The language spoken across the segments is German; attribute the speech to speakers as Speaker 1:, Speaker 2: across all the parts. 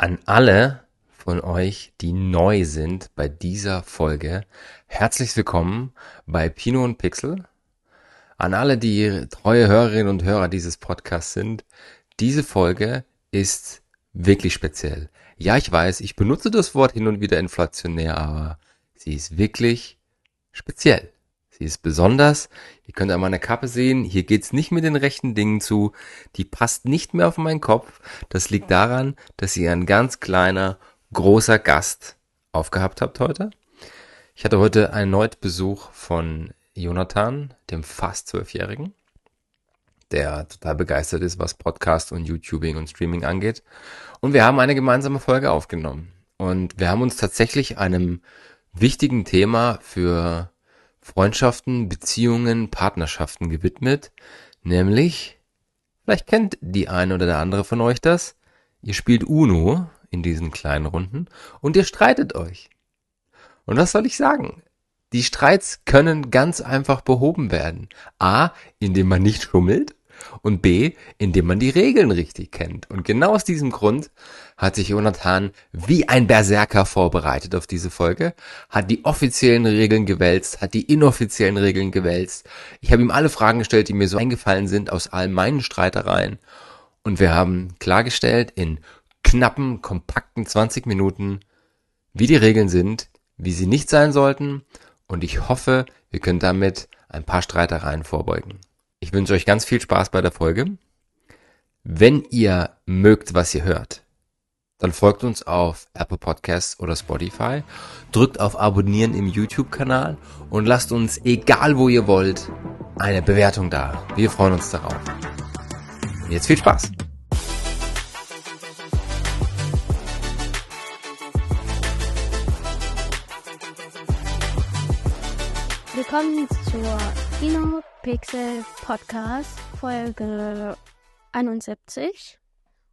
Speaker 1: An alle von euch, die neu sind bei dieser Folge, herzlich willkommen bei Pino und Pixel. An alle, die treue Hörerinnen und Hörer dieses Podcasts sind, diese Folge ist wirklich speziell. Ja, ich weiß, ich benutze das Wort hin und wieder inflationär, aber sie ist wirklich speziell. Sie ist besonders. Ihr könnt an meiner Kappe sehen, hier geht's nicht mit den rechten Dingen zu. Die passt nicht mehr auf meinen Kopf. Das liegt daran, dass ihr ein ganz kleiner, großer Gast aufgehabt habt heute. Ich hatte heute erneut Besuch von Jonathan, dem fast Zwölfjährigen, der total begeistert ist, was Podcast und YouTubing und Streaming angeht. Und wir haben eine gemeinsame Folge aufgenommen. Und wir haben uns tatsächlich einem wichtigen Thema für Freundschaften, Beziehungen, Partnerschaften gewidmet, nämlich, vielleicht kennt die eine oder der andere von euch das, ihr spielt Uno in diesen kleinen Runden und ihr streitet euch. Und was soll ich sagen? Die Streits können ganz einfach behoben werden. A, indem man nicht schummelt und B, indem man die Regeln richtig kennt. Und genau aus diesem Grund hat sich Jonathan wie ein Berserker vorbereitet auf diese Folge, hat die offiziellen Regeln gewälzt, hat die inoffiziellen Regeln gewälzt. Ich habe ihm alle Fragen gestellt, die mir so eingefallen sind aus all meinen Streitereien. Und wir haben klargestellt in knappen, kompakten 20 Minuten, wie die Regeln sind, wie sie nicht sein sollten. Und ich hoffe, wir können damit ein paar Streitereien vorbeugen. Ich wünsche euch ganz viel Spaß bei der Folge. Wenn ihr mögt, was ihr hört, dann folgt uns auf Apple Podcasts oder Spotify, drückt auf Abonnieren im YouTube-Kanal und lasst uns, egal wo ihr wollt, eine Bewertung da. Wir freuen uns darauf. Und jetzt viel Spaß!
Speaker 2: Willkommen zur Kino Pixel Podcast Folge 71.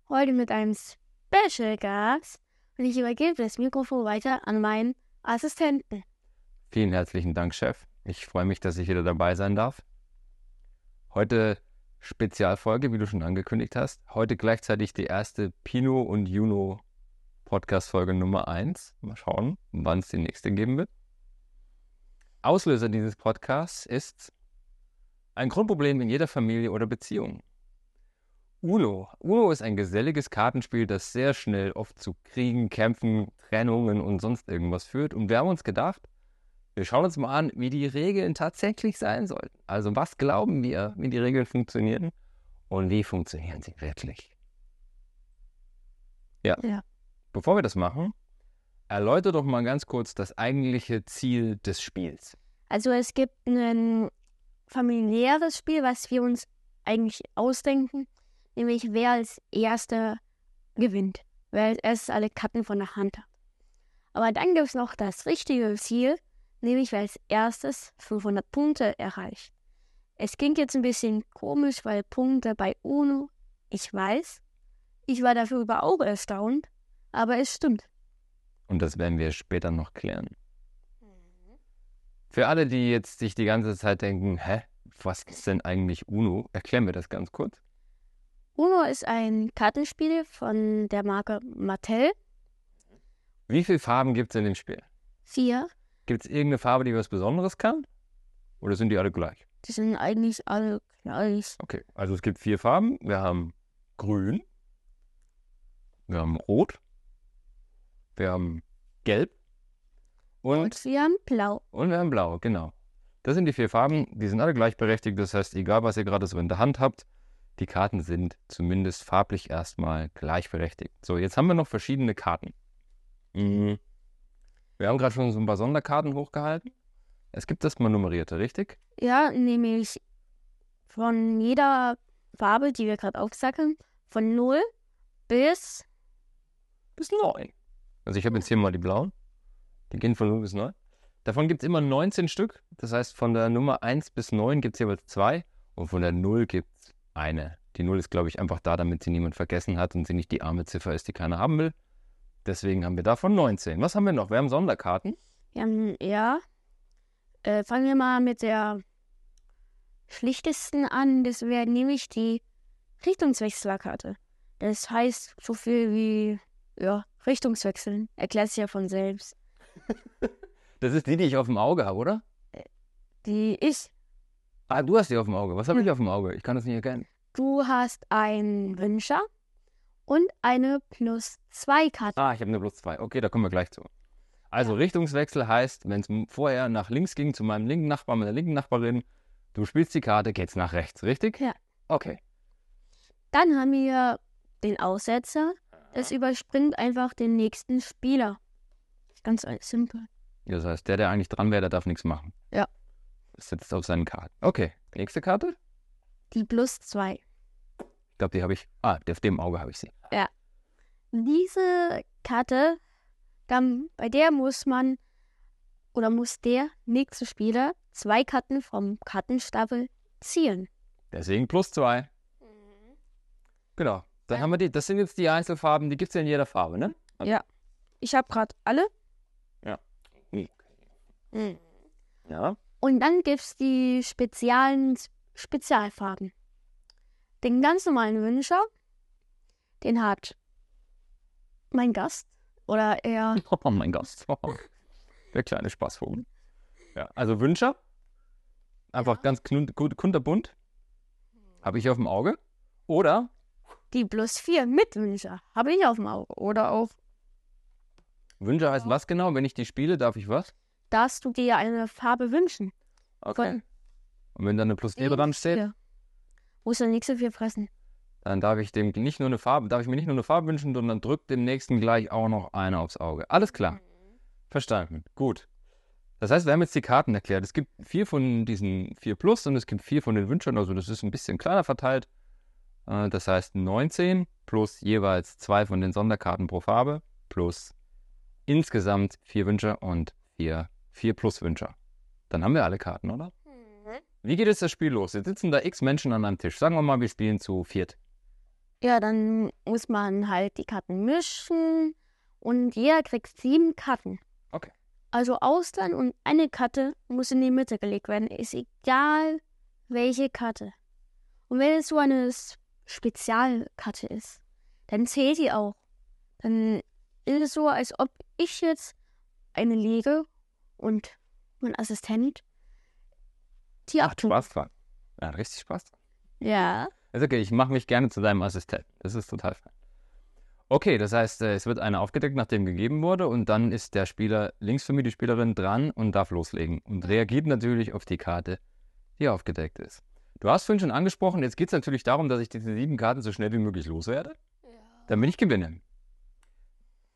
Speaker 2: Heute mit einem Special Gast und ich übergebe das Mikrofon weiter an meinen Assistenten.
Speaker 1: Vielen herzlichen Dank, Chef. Ich freue mich, dass ich wieder dabei sein darf. Heute Spezialfolge, wie du schon angekündigt hast. Heute gleichzeitig die erste Pino und Juno Podcast Folge Nummer 1. Mal schauen, wann es die nächste geben wird. Auslöser dieses Podcasts ist ein Grundproblem in jeder Familie oder Beziehung. Uno. Uno ist ein geselliges Kartenspiel, das sehr schnell oft zu Kriegen, Kämpfen, Trennungen und sonst irgendwas führt. Und wir haben uns gedacht, wir schauen uns mal an, wie die Regeln tatsächlich sein sollten. Also was glauben wir, wie die Regeln funktionieren und wie funktionieren sie wirklich. Ja. ja. Bevor wir das machen, Erläuter doch mal ganz kurz das eigentliche Ziel des Spiels.
Speaker 2: Also es gibt ein familiäres Spiel, was wir uns eigentlich ausdenken, nämlich wer als erster gewinnt, wer als erstes alle Karten von der Hand hat. Aber dann gibt es noch das richtige Ziel, nämlich wer als erstes 500 Punkte erreicht. Es klingt jetzt ein bisschen komisch, weil Punkte bei UNO, ich weiß, ich war dafür auch erstaunt, aber es stimmt.
Speaker 1: Und das werden wir später noch klären. Für alle, die jetzt sich die ganze Zeit denken, hä, was ist denn eigentlich UNO? Erklären wir das ganz kurz.
Speaker 2: UNO ist ein Kartenspiel von der Marke Mattel.
Speaker 1: Wie viele Farben gibt es in dem Spiel?
Speaker 2: Vier.
Speaker 1: Gibt es irgendeine Farbe, die was Besonderes kann? Oder sind die alle gleich?
Speaker 2: Die sind eigentlich alle gleich.
Speaker 1: Okay, also es gibt vier Farben. Wir haben Grün, wir haben Rot, wir haben Gelb
Speaker 2: und, und wir haben Blau.
Speaker 1: Und wir haben Blau, genau. Das sind die vier Farben, die sind alle gleichberechtigt. Das heißt, egal was ihr gerade so in der Hand habt, die Karten sind zumindest farblich erstmal gleichberechtigt. So, jetzt haben wir noch verschiedene Karten. Mhm. Wir haben gerade schon so ein paar Sonderkarten hochgehalten. Es gibt das mal nummerierte, richtig?
Speaker 2: Ja, nämlich von jeder Farbe, die wir gerade aufsackeln, von 0 bis
Speaker 1: bis 9. Also ich habe jetzt hier mal die blauen. Die gehen von 0 bis 9. Davon gibt es immer 19 Stück. Das heißt, von der Nummer 1 bis 9 gibt es jeweils zwei. Und von der 0 gibt es eine. Die 0 ist, glaube ich, einfach da, damit sie niemand vergessen hat und sie nicht die arme Ziffer ist, die keiner haben will. Deswegen haben wir davon 19. Was haben wir noch? Wir haben Sonderkarten.
Speaker 2: Haben, ja. Äh, fangen wir mal mit der schlichtesten an. Das wäre nämlich die Richtungswechselerkarte. Das heißt so viel wie Ja, Richtungswechseln. Erklärt sich ja von selbst.
Speaker 3: Das ist die, die ich auf dem Auge habe, oder?
Speaker 2: Die ich.
Speaker 3: Ah, du hast die auf dem Auge. Was habe ich auf dem Auge? Ich kann das nicht erkennen.
Speaker 2: Du hast einen Wünscher und eine plus zwei Karte.
Speaker 3: Ah, ich habe eine plus zwei. Okay, da kommen wir gleich zu. Also Richtungswechsel heißt, wenn es vorher nach links ging zu meinem linken Nachbarn, meiner linken Nachbarin, du spielst die Karte, geht's nach rechts, richtig?
Speaker 2: Ja.
Speaker 3: Okay.
Speaker 2: Dann haben wir den Aussetzer. Das überspringt einfach den nächsten Spieler. Ganz simpel.
Speaker 3: Das heißt, der, der eigentlich dran wäre, der darf nichts machen.
Speaker 2: Ja.
Speaker 3: Das sitzt auf seinen Karten. Okay, nächste Karte.
Speaker 2: Die plus zwei.
Speaker 3: Ich glaube, die habe ich. Ah, auf dem Auge habe ich sie.
Speaker 2: Diese Karte, dann, bei der muss man oder muss der nächste Spieler zwei Karten vom Kartenstapel ziehen.
Speaker 3: Deswegen plus zwei. Genau. Dann
Speaker 2: Ja.
Speaker 3: haben wir die. Das sind jetzt die Einzelfarben, die gibt es ja in jeder Farbe, ne?
Speaker 2: Ja. Ich habe gerade alle.
Speaker 3: Ja.
Speaker 2: Und dann gibt es die speziellen Spezialfarben. Den ganz normalen Wünscher, den hat mein Gast oder er
Speaker 3: Oh mein Gott. Der kleine Spaßvogel. Ja, also Wünscher. Einfach ganz knun- gut- kunterbunt. Habe ich auf dem Auge. Oder
Speaker 2: die plus vier mit Wünscher habe ich auf dem Auge. Oder auch
Speaker 3: Wünscher heißt was genau? Wenn ich die spiele, darf ich was?
Speaker 2: Darfst du dir eine Farbe wünschen.
Speaker 3: Okay. Und wenn da eine plus 4 dran steht,
Speaker 2: Ja. Muss er nicht so viel fressen.
Speaker 3: dann darf ich dem nicht nur eine Farbe, darf ich mir nicht nur eine Farbe wünschen, sondern drückt dem nächsten gleich auch noch eine aufs Auge. Alles klar. Verstanden. Gut. Das heißt, wir haben jetzt die Karten erklärt. Es gibt vier von diesen vier Plus und es gibt vier von den Wünschern. Also das ist ein bisschen kleiner verteilt. Äh, Das heißt 19 plus jeweils zwei von den Sonderkarten pro Farbe plus insgesamt vier Wünscher und vier, vier plus Wünscher. Dann haben wir alle Karten, oder? Wie geht jetzt das Spiel los? Jetzt sitzen da x Menschen an einem Tisch. Sagen wir mal, wir spielen zu viert.
Speaker 2: Ja, dann muss man halt die Karten mischen und jeder kriegt sieben Karten.
Speaker 3: Okay.
Speaker 2: Also Austern und eine Karte muss in die Mitte gelegt werden. Ist egal, welche Karte. Und wenn es so eine Spezialkarte ist, dann zählt die auch. Dann ist es so, als ob ich jetzt eine lege und mein Assistent die
Speaker 3: Macht
Speaker 2: abtun.
Speaker 3: Spaß dran. Ja, richtig Spaß dran.
Speaker 2: Ja.
Speaker 3: Ist okay, ich mache mich gerne zu deinem Assistenten. Das ist total fein. Okay, das heißt, äh, es wird eine aufgedeckt, nachdem gegeben wurde, und dann ist der Spieler links für mich, die Spielerin, dran und darf loslegen und reagiert natürlich auf die Karte, die aufgedeckt ist. Du hast vorhin schon angesprochen, jetzt geht es natürlich darum, dass ich diese sieben Karten so schnell wie möglich loswerde, damit ich gewinne.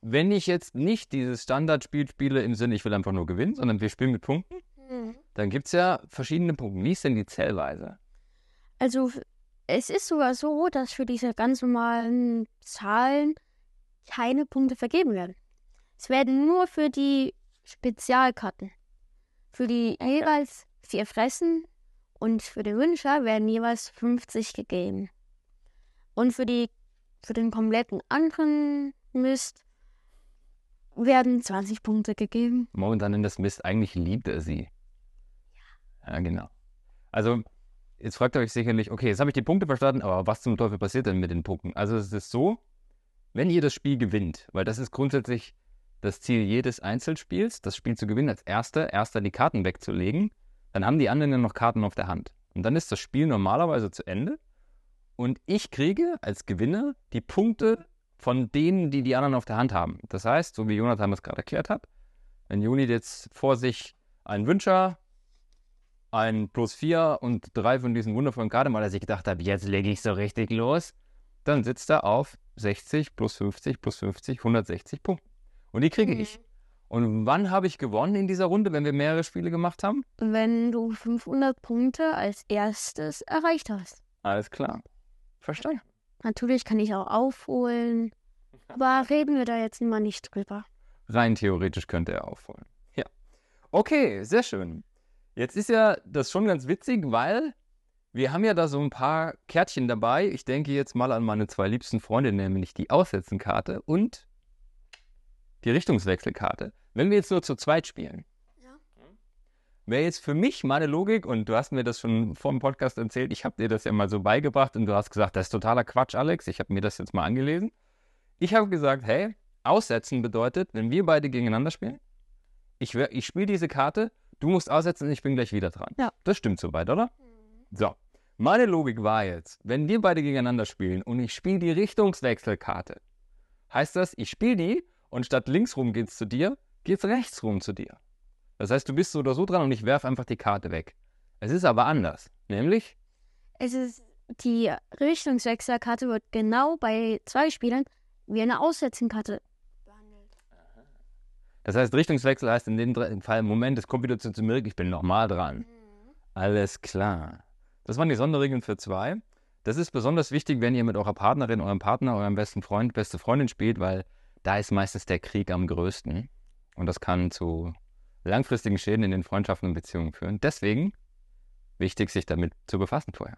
Speaker 3: Wenn ich jetzt nicht dieses Standardspiel spiele im Sinne, ich will einfach nur gewinnen, sondern wir spielen mit Punkten, dann gibt es ja verschiedene Punkte. Wie ist denn die Zählweise?
Speaker 2: Also es ist sogar so, dass für diese ganz normalen Zahlen keine Punkte vergeben werden. Es werden nur für die Spezialkarten. Für die jeweils vier Fressen und für den Wünscher werden jeweils 50 gegeben. Und für die für den kompletten anderen Mist werden 20 Punkte gegeben.
Speaker 3: momentan in das Mist, eigentlich liebt er sie. Ja, genau. Also, jetzt fragt ihr euch sicherlich, okay, jetzt habe ich die Punkte verstanden, aber was zum Teufel passiert denn mit den Punkten? Also, es ist so, wenn ihr das Spiel gewinnt, weil das ist grundsätzlich das Ziel jedes Einzelspiels, das Spiel zu gewinnen, als Erster, Erster die Karten wegzulegen, dann haben die anderen ja noch Karten auf der Hand. Und dann ist das Spiel normalerweise zu Ende und ich kriege als Gewinner die Punkte von denen, die die anderen auf der Hand haben. Das heißt, so wie Jonathan das gerade erklärt hat, wenn Juni jetzt vor sich einen Wünscher, ein Plus 4 und drei von diesen wundervollen Karten, weil er sich gedacht hat, jetzt lege ich so richtig los, dann sitzt er auf 60 plus 50 plus 50, 160 Punkte. Und die kriege ich. Und wann habe ich gewonnen in dieser Runde, wenn wir mehrere Spiele gemacht haben?
Speaker 2: Wenn du 500 Punkte als erstes erreicht hast.
Speaker 3: Alles klar. Verstanden.
Speaker 2: Natürlich kann ich auch aufholen, aber reden wir da jetzt mal nicht drüber.
Speaker 3: Rein theoretisch könnte er aufholen. Ja. Okay, sehr schön. Jetzt ist ja das schon ganz witzig, weil wir haben ja da so ein paar Kärtchen dabei. Ich denke jetzt mal an meine zwei liebsten Freunde, nämlich die Aussetzenkarte und die Richtungswechselkarte. Wenn wir jetzt nur zu zweit spielen. Wäre jetzt für mich meine Logik, und du hast mir das schon vor dem Podcast erzählt, ich habe dir das ja mal so beigebracht und du hast gesagt, das ist totaler Quatsch, Alex. Ich habe mir das jetzt mal angelesen. Ich habe gesagt, hey,
Speaker 1: Aussetzen bedeutet, wenn wir beide gegeneinander spielen, ich, ich spiele diese Karte, du musst aussetzen und ich bin gleich wieder dran.
Speaker 2: Ja.
Speaker 1: Das stimmt soweit, oder? So. Meine Logik war jetzt, wenn wir beide gegeneinander spielen und ich spiele die Richtungswechselkarte, heißt das, ich spiele die und statt links rum geht's zu dir, geht's rechts rum zu dir. Das heißt, du bist so oder so dran und ich werfe einfach die Karte weg. Es ist aber anders. Nämlich,
Speaker 2: Es ist, die Richtungswechselkarte wird genau bei zwei Spielern wie eine Aussetzenkarte behandelt.
Speaker 1: das heißt, Richtungswechsel heißt in dem Fall, Moment, es kommt wieder zu, zu mir, ich bin nochmal dran. Alles klar. Das waren die Sonderregeln für zwei. Das ist besonders wichtig, wenn ihr mit eurer Partnerin, eurem Partner, eurem besten Freund, beste Freundin spielt, weil da ist meistens der Krieg am größten. Und das kann zu langfristigen Schäden in den Freundschaften und Beziehungen führen. Deswegen wichtig, sich damit zu befassen vorher.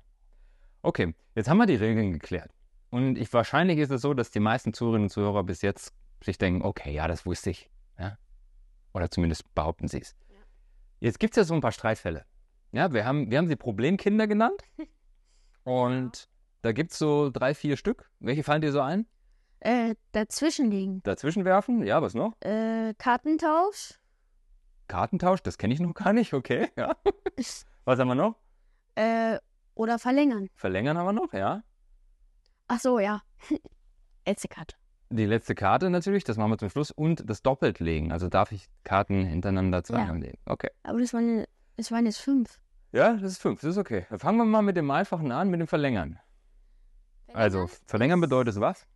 Speaker 1: Okay, jetzt haben wir die Regeln geklärt. Und ich, wahrscheinlich ist es so, dass die meisten Zuhörerinnen und Zuhörer bis jetzt sich denken, okay, ja, das wusste ich. Ja? Oder zumindest behaupten sie es. Jetzt gibt es ja so ein paar Streitfälle. Ja, wir haben, wir haben sie Problemkinder genannt. Und da gibt es so drei, vier Stück. Welche fallen dir so ein?
Speaker 2: Äh, dazwischen liegen.
Speaker 1: Dazwischen werfen? Ja, was noch?
Speaker 2: Äh, Kartentausch.
Speaker 1: Kartentausch, das kenne ich noch gar nicht, okay. Ja. Was haben wir noch?
Speaker 2: Äh, oder verlängern.
Speaker 1: Verlängern haben wir noch, ja.
Speaker 2: Ach so, ja. Letzte Karte.
Speaker 1: Die letzte Karte natürlich, das machen wir zum Schluss. Und das Doppeltlegen. Also darf ich Karten hintereinander zweimal legen. Okay.
Speaker 2: Aber das waren, das waren jetzt fünf.
Speaker 1: Ja, das ist fünf, das ist okay. Dann fangen wir mal mit dem einfachen an, mit dem Verlängern. Also, verlängern bedeutet was?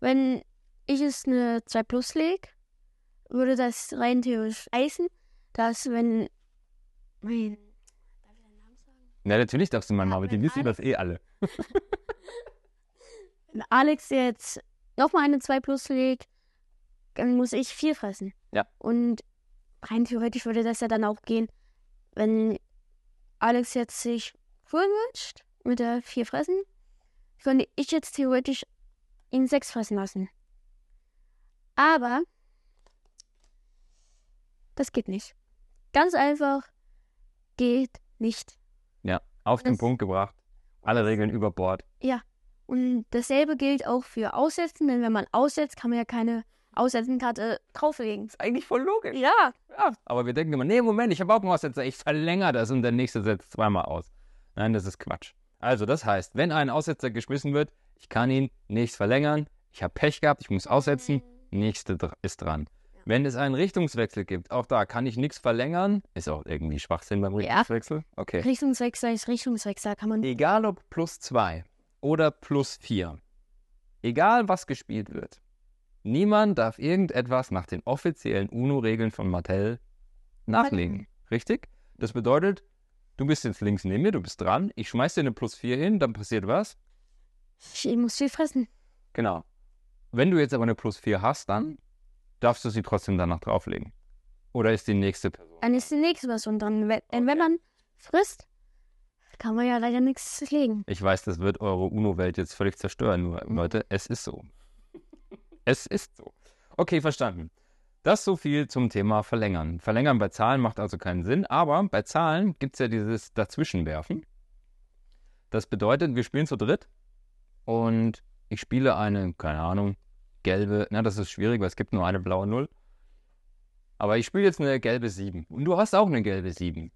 Speaker 2: Wenn ich es eine 2 plus lege, würde das rein theoretisch heißen, dass wenn mein. Darf ich deinen Namen sagen?
Speaker 1: Na, natürlich darfst du mal
Speaker 2: Ja,
Speaker 1: mal, aber die wissen
Speaker 2: Alex-
Speaker 1: das eh alle.
Speaker 2: Wenn Alex jetzt nochmal eine 2 plus legt, dann muss ich 4 fressen.
Speaker 1: Ja.
Speaker 2: Und rein theoretisch würde das ja dann auch gehen, wenn Alex jetzt sich voll wünscht mit der 4 fressen, könnte ich jetzt theoretisch ihn 6 fressen lassen. Aber das geht nicht. Ganz einfach geht nicht.
Speaker 1: Ja, auf den
Speaker 2: Das-
Speaker 1: Punkt gebracht. Alle Regeln über Bord.
Speaker 2: Und dasselbe gilt auch für Aussetzen, denn wenn man aussetzt, kann man ja keine Aussetzenkarte drauflegen.
Speaker 1: Ist eigentlich voll logisch.
Speaker 2: Ja,
Speaker 1: Ja, aber wir denken immer, nee, Moment, ich habe auch einen Aussetzer, ich verlängere das und der nächste setzt zweimal aus. Nein, das ist Quatsch. Also, das heißt, wenn ein Aussetzer geschmissen wird, ich kann ihn nicht verlängern, ich habe Pech gehabt, ich muss aussetzen, nächste dr- ist dran. Wenn es einen Richtungswechsel gibt, auch da kann ich nichts verlängern, ist auch irgendwie Schwachsinn beim
Speaker 2: Ja.
Speaker 1: Richtungswechsel. Okay.
Speaker 2: Richtungswechsel ist Richtungswechsel, kann man.
Speaker 1: Egal ob plus zwei oder plus vier, egal was gespielt wird, niemand darf irgendetwas nach den offiziellen UNO-Regeln von Mattel nachlegen. Richtig? Das bedeutet, du bist jetzt links neben mir, du bist dran, ich schmeiß dir eine plus vier hin, dann passiert was?
Speaker 2: Ich muss viel fressen.
Speaker 1: Genau. Wenn du jetzt aber eine plus vier hast, dann darfst du sie trotzdem danach drauflegen. Oder ist die nächste Person?
Speaker 2: Dann ist die nächste Person dran. Wenn, denn wenn man frisst, kann man ja leider nichts legen.
Speaker 1: Ich weiß, das wird eure UNO-Welt jetzt völlig zerstören, nur Leute, es ist so. es ist so. Okay, verstanden. Das so viel zum Thema Verlängern. Verlängern bei Zahlen macht also keinen Sinn, aber bei Zahlen gibt es ja dieses Dazwischenwerfen. Das bedeutet, wir spielen zu dritt und ich spiele eine, keine Ahnung, gelbe, na, das ist schwierig, weil es gibt nur eine blaue Null. Aber ich spiele jetzt eine gelbe 7 und du hast auch eine gelbe 7.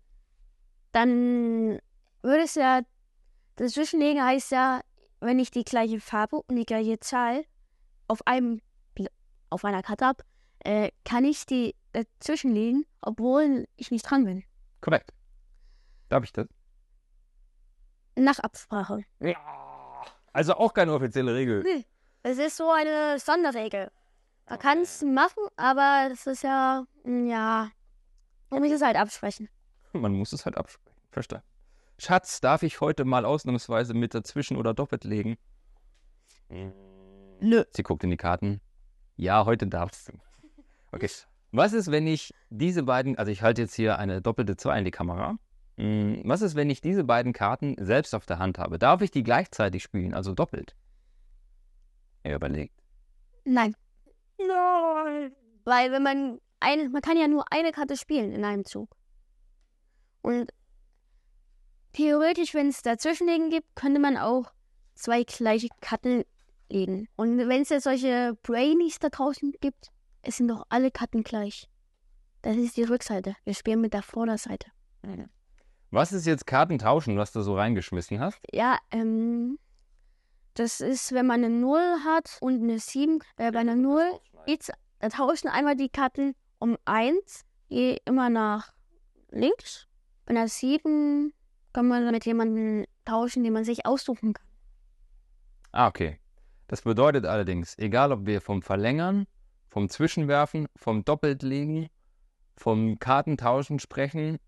Speaker 2: Dann würde es ja. Das Zwischenlegen heißt ja, wenn ich die gleiche Farbe und die gleiche Zahl auf einem auf einer Karte habe, äh, kann ich die dazwischenlegen, obwohl ich nicht dran bin.
Speaker 1: Korrekt. Darf ich das?
Speaker 2: Nach Absprache.
Speaker 1: Ja. Also auch keine offizielle Regel.
Speaker 2: Nee, es ist so eine Sonderregel. Man kann es machen, aber das ist ja, mm, ja, man muss es halt absprechen.
Speaker 1: Man muss es halt absprechen. Verstanden. Schatz, darf ich heute mal ausnahmsweise mit dazwischen oder doppelt legen?
Speaker 2: Nö.
Speaker 1: Sie guckt in die Karten. Ja, heute darfst du. Okay. Was ist, wenn ich diese beiden, also ich halte jetzt hier eine doppelte 2 in die Kamera. Hm, Was ist, wenn ich diese beiden Karten selbst auf der Hand habe? Darf ich die gleichzeitig spielen, also doppelt? Er überlegt.
Speaker 2: Nein. Nein. Weil wenn man eine, man kann ja nur eine Karte spielen in einem Zug. Und theoretisch, wenn es dazwischenlegen gibt, könnte man auch zwei gleiche Karten legen. Und wenn es jetzt solche Brainies da draußen gibt, es sind doch alle Karten gleich. Das ist die Rückseite. Wir spielen mit der Vorderseite.
Speaker 1: Was ist jetzt Karten tauschen, was du so reingeschmissen hast?
Speaker 2: Ja, ähm, das ist, wenn man eine 0 hat und eine 7. Äh, bei einer 0 geht's, da tauschen einmal die Karten um 1, je immer nach links. Bei einer 7 kann man mit jemandem tauschen, den man sich aussuchen kann.
Speaker 1: Ah, okay. Das bedeutet allerdings, egal ob wir vom Verlängern, vom Zwischenwerfen, vom Doppeltlegen, vom Kartentauschen sprechen,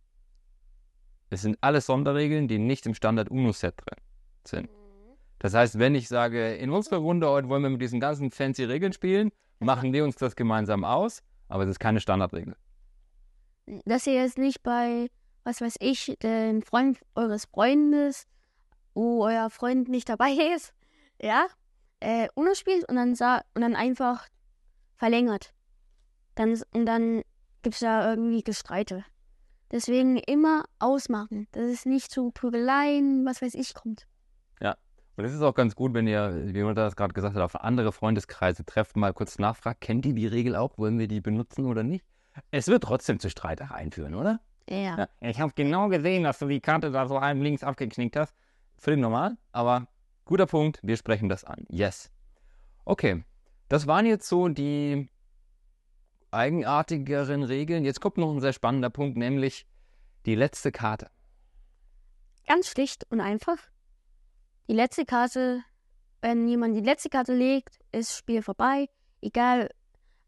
Speaker 1: es sind alles Sonderregeln, die nicht im Standard UNO-Set drin sind. Das heißt, wenn ich sage, in unserer Runde heute wollen wir mit diesen ganzen fancy Regeln spielen, machen wir uns das gemeinsam aus, aber es ist keine Standardregel.
Speaker 2: Dass ihr jetzt nicht bei, was weiß ich, dem Freund eures Freundes, wo euer Freund nicht dabei ist, ja, äh, UNO spielt und dann, sa und dann einfach verlängert. Dann, und dann gibt es da irgendwie Gestreite. Deswegen immer ausmachen, dass es nicht zu Prügeleien, was weiß ich, kommt.
Speaker 1: Ja, und es ist auch ganz gut, wenn ihr, wie man das gerade gesagt hat, auf andere Freundeskreise trefft, mal kurz nachfragt, kennt ihr die Regel auch, wollen wir die benutzen oder nicht? Es wird trotzdem zu Streitereien führen, oder?
Speaker 2: Ja.
Speaker 1: Ja, ich habe genau gesehen, dass du die Karte da so einem links abgeknickt hast. Völlig normal, aber guter Punkt, wir sprechen das an. Yes. Okay, das waren jetzt so die eigenartigeren Regeln. Jetzt kommt noch ein sehr spannender Punkt, nämlich die letzte Karte.
Speaker 2: Ganz schlicht und einfach. Die letzte Karte, wenn jemand die letzte Karte legt, ist Spiel vorbei. Egal,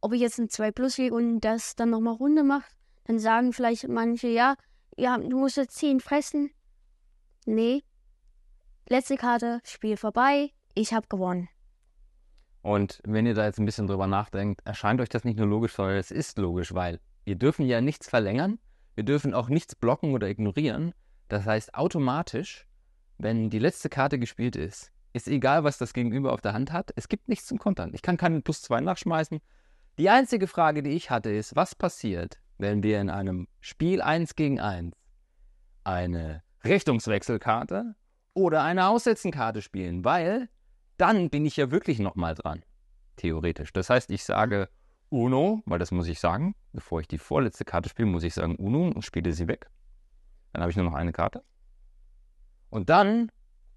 Speaker 2: ob ich jetzt ein 2 Plus lege und das dann nochmal Runde macht, dann sagen vielleicht manche, ja, ja, du musst jetzt 10 fressen. Nee. Letzte Karte, Spiel vorbei, ich habe gewonnen.
Speaker 1: Und wenn ihr da jetzt ein bisschen drüber nachdenkt, erscheint euch das nicht nur logisch, sondern es ist logisch, weil wir dürfen ja nichts verlängern, wir dürfen auch nichts blocken oder ignorieren. Das heißt, automatisch, wenn die letzte Karte gespielt ist, ist egal, was das Gegenüber auf der Hand hat, es gibt nichts zum Kontern. Ich kann keinen Plus 2 nachschmeißen. Die einzige Frage, die ich hatte, ist, was passiert, wenn wir in einem Spiel 1 gegen 1 eine Richtungswechselkarte oder eine Aussetzenkarte spielen, weil dann bin ich ja wirklich nochmal dran. Theoretisch. Das heißt, ich sage Uno, weil das muss ich sagen, bevor ich die vorletzte Karte spiele, muss ich sagen Uno und spiele sie weg. Dann habe ich nur noch eine Karte. Und dann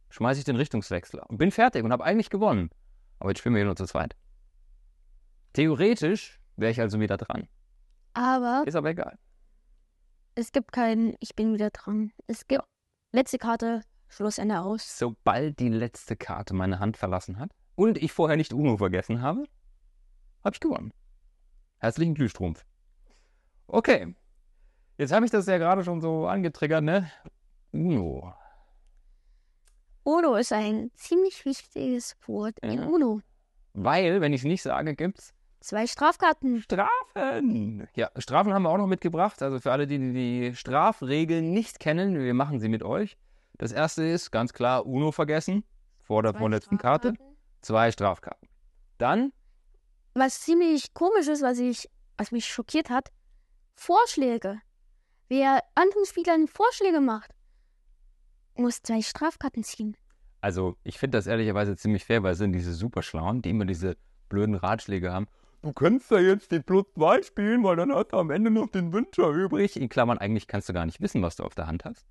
Speaker 1: schmeiße ich den Richtungswechsler und bin fertig und habe eigentlich gewonnen. Aber jetzt spielen wir hier nur zu zweit. Theoretisch wäre ich also wieder dran.
Speaker 2: Aber
Speaker 1: Ist aber egal.
Speaker 2: es gibt kein, ich bin wieder dran. Es gibt letzte Karte, Schlussende aus.
Speaker 1: Sobald die letzte Karte meine Hand verlassen hat und ich vorher nicht Uno vergessen habe, habe ich gewonnen. Herzlichen Glühstrumpf. Okay. Jetzt habe ich das ja gerade schon so angetriggert, ne? Uno.
Speaker 2: Uno ist ein ziemlich wichtiges Wort in
Speaker 1: Ja.
Speaker 2: Uno.
Speaker 1: Weil, wenn ich es nicht sage, gibt's
Speaker 2: Zwei Strafkarten.
Speaker 1: Strafen. Ja, Strafen haben wir auch noch mitgebracht. Also für alle, die die Strafregeln nicht kennen, wir machen sie mit euch. Das erste ist ganz klar Uno vergessen. Vor der vorletzten Karte. Zwei Strafkarten. Dann,
Speaker 2: Was ziemlich komisch ist, was, ich, was mich schockiert hat, Vorschläge. Wer anderen Spielern Vorschläge macht, muss zwei Strafkarten ziehen.
Speaker 1: also ich finde das ehrlicherweise ziemlich fair, weil es sind diese Superschlauen, die immer diese blöden Ratschläge haben. Du kannst ja jetzt den Plus 2 spielen, weil dann hast du am Ende noch den Wünscher übrig. In Klammern, eigentlich kannst du gar nicht wissen, was du auf der Hand hast.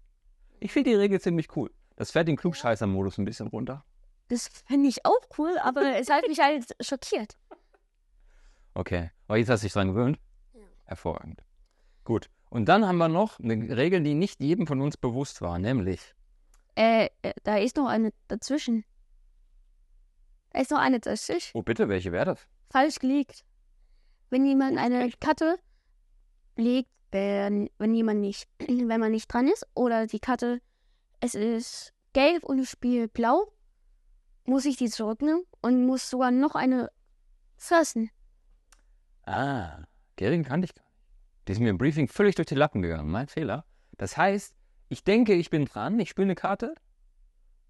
Speaker 1: Ich finde die Regel ziemlich cool. Das fährt den Klugscheißer-Modus ein bisschen runter.
Speaker 2: Das fände ich auch cool, aber es hat mich halt schockiert.
Speaker 1: Okay, aber jetzt hast du dich dran gewöhnt.
Speaker 2: Ja.
Speaker 1: Hervorragend. Gut. Und dann haben wir noch eine Regel, die nicht jedem von uns bewusst war, nämlich
Speaker 2: Äh, äh, da ist noch eine dazwischen. Da ist noch eine dazwischen.
Speaker 1: Oh, bitte, welche wäre das?
Speaker 2: Falsch gelegt. Wenn jemand eine Karte legt, wenn, wenn jemand nicht, wenn man nicht dran ist, oder die Karte, es ist gelb und ich spiele blau, muss ich die zurücknehmen und muss sogar noch eine fressen.
Speaker 1: Ah, Gering kannte ich gar nicht. Die ist mir im Briefing völlig durch die Lappen gegangen. Mein Fehler. Das heißt, ich denke, ich bin dran, ich spiele eine Karte,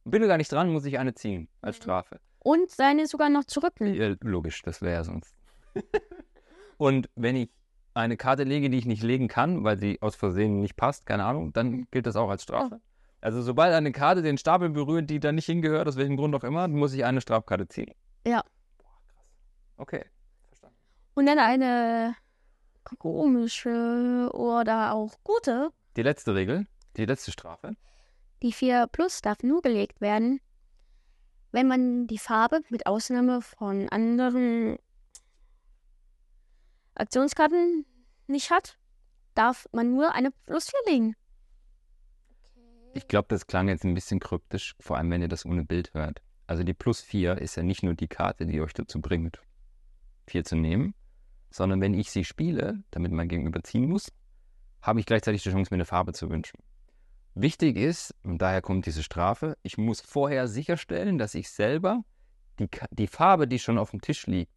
Speaker 1: bin gar nicht dran, muss ich eine ziehen als Strafe.
Speaker 2: Und seine sogar noch zurücknehmen.
Speaker 1: Ja, logisch, das wäre ja sonst. Und wenn ich eine Karte lege, die ich nicht legen kann, weil sie aus Versehen nicht passt, keine Ahnung, dann gilt das auch als Strafe. Also sobald eine Karte den Stapel berührt, die da nicht hingehört, aus welchem Grund auch immer, muss ich eine Strafkarte ziehen.
Speaker 2: Ja.
Speaker 1: Okay.
Speaker 2: Und dann eine komische oder auch gute.
Speaker 1: Die letzte Regel, die letzte Strafe.
Speaker 2: Die 4 Plus darf nur gelegt werden, wenn man die Farbe mit Ausnahme von anderen Aktionskarten nicht hat, darf man nur eine Plus 4 legen.
Speaker 1: Ich glaube, das klang jetzt ein bisschen kryptisch, vor allem wenn ihr das ohne Bild hört. Also die Plus 4 ist ja nicht nur die Karte, die euch dazu bringt, 4 zu nehmen, sondern wenn ich sie spiele, damit mein Gegenüber ziehen muss, habe ich gleichzeitig die Chance, mir eine Farbe zu wünschen. Wichtig ist, und daher kommt diese Strafe, ich muss vorher sicherstellen, dass ich selber die, die Farbe, die schon auf dem Tisch liegt,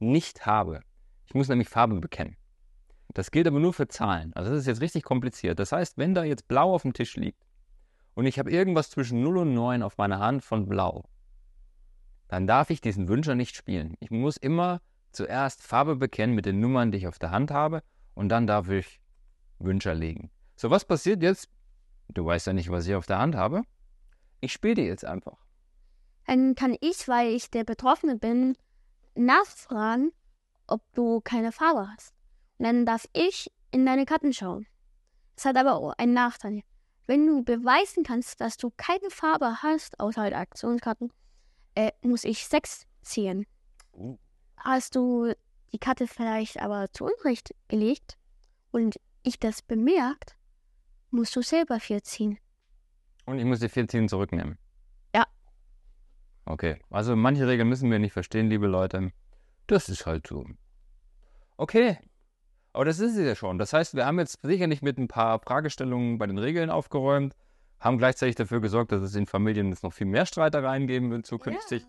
Speaker 1: nicht habe. Ich muss nämlich Farbe bekennen. Das gilt aber nur für Zahlen. Also das ist jetzt richtig kompliziert. Das heißt, wenn da jetzt blau auf dem Tisch liegt und ich habe irgendwas zwischen 0 und 9 auf meiner Hand von blau, dann darf ich diesen Wünscher nicht spielen. Ich muss immer zuerst Farbe bekennen mit den Nummern, die ich auf der Hand habe und dann darf ich Wünscher legen. So, was passiert jetzt? Du weißt ja nicht, was ich auf der Hand habe. Ich spiele dir jetzt einfach.
Speaker 2: Dann kann ich, weil ich der Betroffene bin, nachfragen, ob du keine Farbe hast. Und dann darf ich in deine Karten schauen. Es hat aber auch einen Nachteil. Wenn du beweisen kannst, dass du keine Farbe hast, außer halt Aktionskarten, äh, muss ich sechs ziehen.
Speaker 1: Uh.
Speaker 2: Hast du die Karte vielleicht aber zu Unrecht gelegt und ich das bemerkt, musst du selber vier ziehen.
Speaker 1: Und ich muss die 14 zurücknehmen.
Speaker 2: Ja.
Speaker 1: Okay, also manche Regeln müssen wir nicht verstehen, liebe Leute. Das ist halt so. Okay, aber das ist es ja schon. Das heißt, wir haben jetzt sicherlich mit ein paar Fragestellungen bei den Regeln aufgeräumt, haben gleichzeitig dafür gesorgt, dass es in Familien jetzt noch viel mehr Streitereien geben wird zukünftig.
Speaker 2: Ja.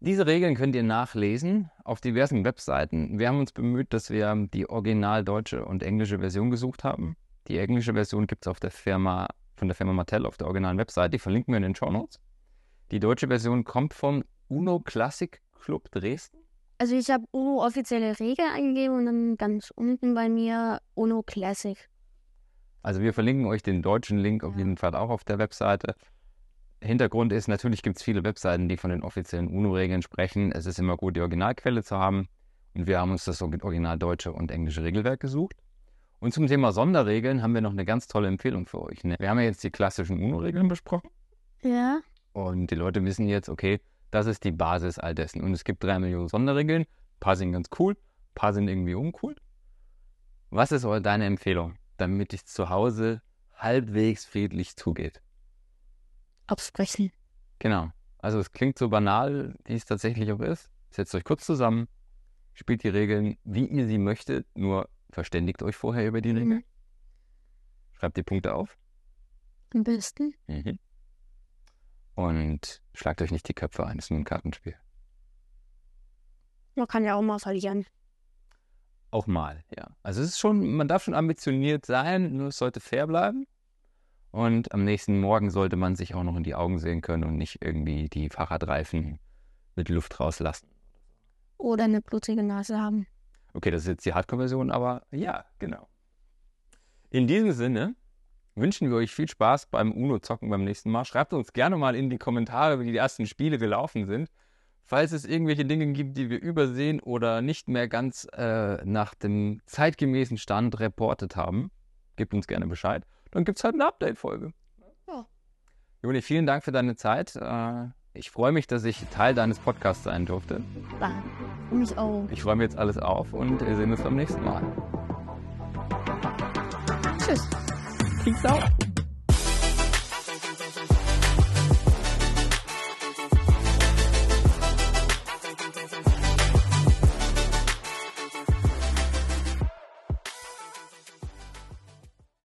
Speaker 1: Diese Regeln könnt ihr nachlesen auf diversen Webseiten. Wir haben uns bemüht, dass wir die original deutsche und englische Version gesucht haben. Die englische Version gibt es auf der Firma, von der Firma Mattel auf der originalen Webseite. Die verlinken wir in den Show Notes. Die deutsche Version kommt vom Uno Classic Club Dresden.
Speaker 2: Also ich habe UNO offizielle Regeln eingegeben und dann ganz unten bei mir UNO Classic.
Speaker 1: Also wir verlinken euch den deutschen Link auf jeden Fall auch auf der Webseite. Hintergrund ist, natürlich gibt es viele Webseiten, die von den offiziellen UNO-Regeln sprechen. Es ist immer gut, die Originalquelle zu haben. Und wir haben uns das original deutsche und englische Regelwerk gesucht. Und zum Thema Sonderregeln haben wir noch eine ganz tolle Empfehlung für euch. ne? Wir haben ja jetzt die klassischen UNO-Regeln besprochen.
Speaker 2: Ja.
Speaker 1: Und die Leute wissen jetzt, okay, das ist die Basis all dessen. Und es gibt drei Millionen Sonderregeln. Ein paar sind ganz cool, ein paar sind irgendwie uncool. Was ist eure deine Empfehlung, damit es zu Hause halbwegs friedlich zugeht?
Speaker 2: Absprechen.
Speaker 1: Genau. Also es klingt so banal, wie es tatsächlich auch ist. Setzt euch kurz zusammen, spielt die Regeln, wie ihr sie möchtet, nur verständigt euch vorher über die Regeln.
Speaker 2: Mhm.
Speaker 1: Schreibt die Punkte auf.
Speaker 2: Am besten.
Speaker 1: Mhm. Und schlagt euch nicht die Köpfe ein, es ist nur ein Kartenspiel.
Speaker 2: Man kann ja auch mal verlieren.
Speaker 1: Auch mal, ja. Also es ist schon, man darf schon ambitioniert sein, nur es sollte fair bleiben. Und am nächsten Morgen sollte man sich auch noch in die Augen sehen können und nicht irgendwie die Fahrradreifen mit Luft rauslassen.
Speaker 2: Oder eine blutige Nase haben.
Speaker 1: Okay, das ist jetzt die Hardcore-Version, aber ja, genau. In diesem Sinne wünschen wir euch viel Spaß beim UNO-Zocken beim nächsten Mal. Schreibt uns gerne mal in die Kommentare, wie die ersten Spiele gelaufen sind. Falls es irgendwelche Dinge gibt, die wir übersehen oder nicht mehr ganz äh, nach dem zeitgemäßen Stand reportet haben, gebt uns gerne Bescheid. Dann gibt es halt eine Update-Folge.
Speaker 2: Ja.
Speaker 1: Joni, vielen Dank für deine Zeit. Äh, ich freue mich, dass ich Teil deines Podcasts sein durfte.
Speaker 2: Für mich auch.
Speaker 1: Ich räume jetzt alles auf und wir sehen uns beim nächsten Mal.
Speaker 2: Tschüss.
Speaker 1: Peace out.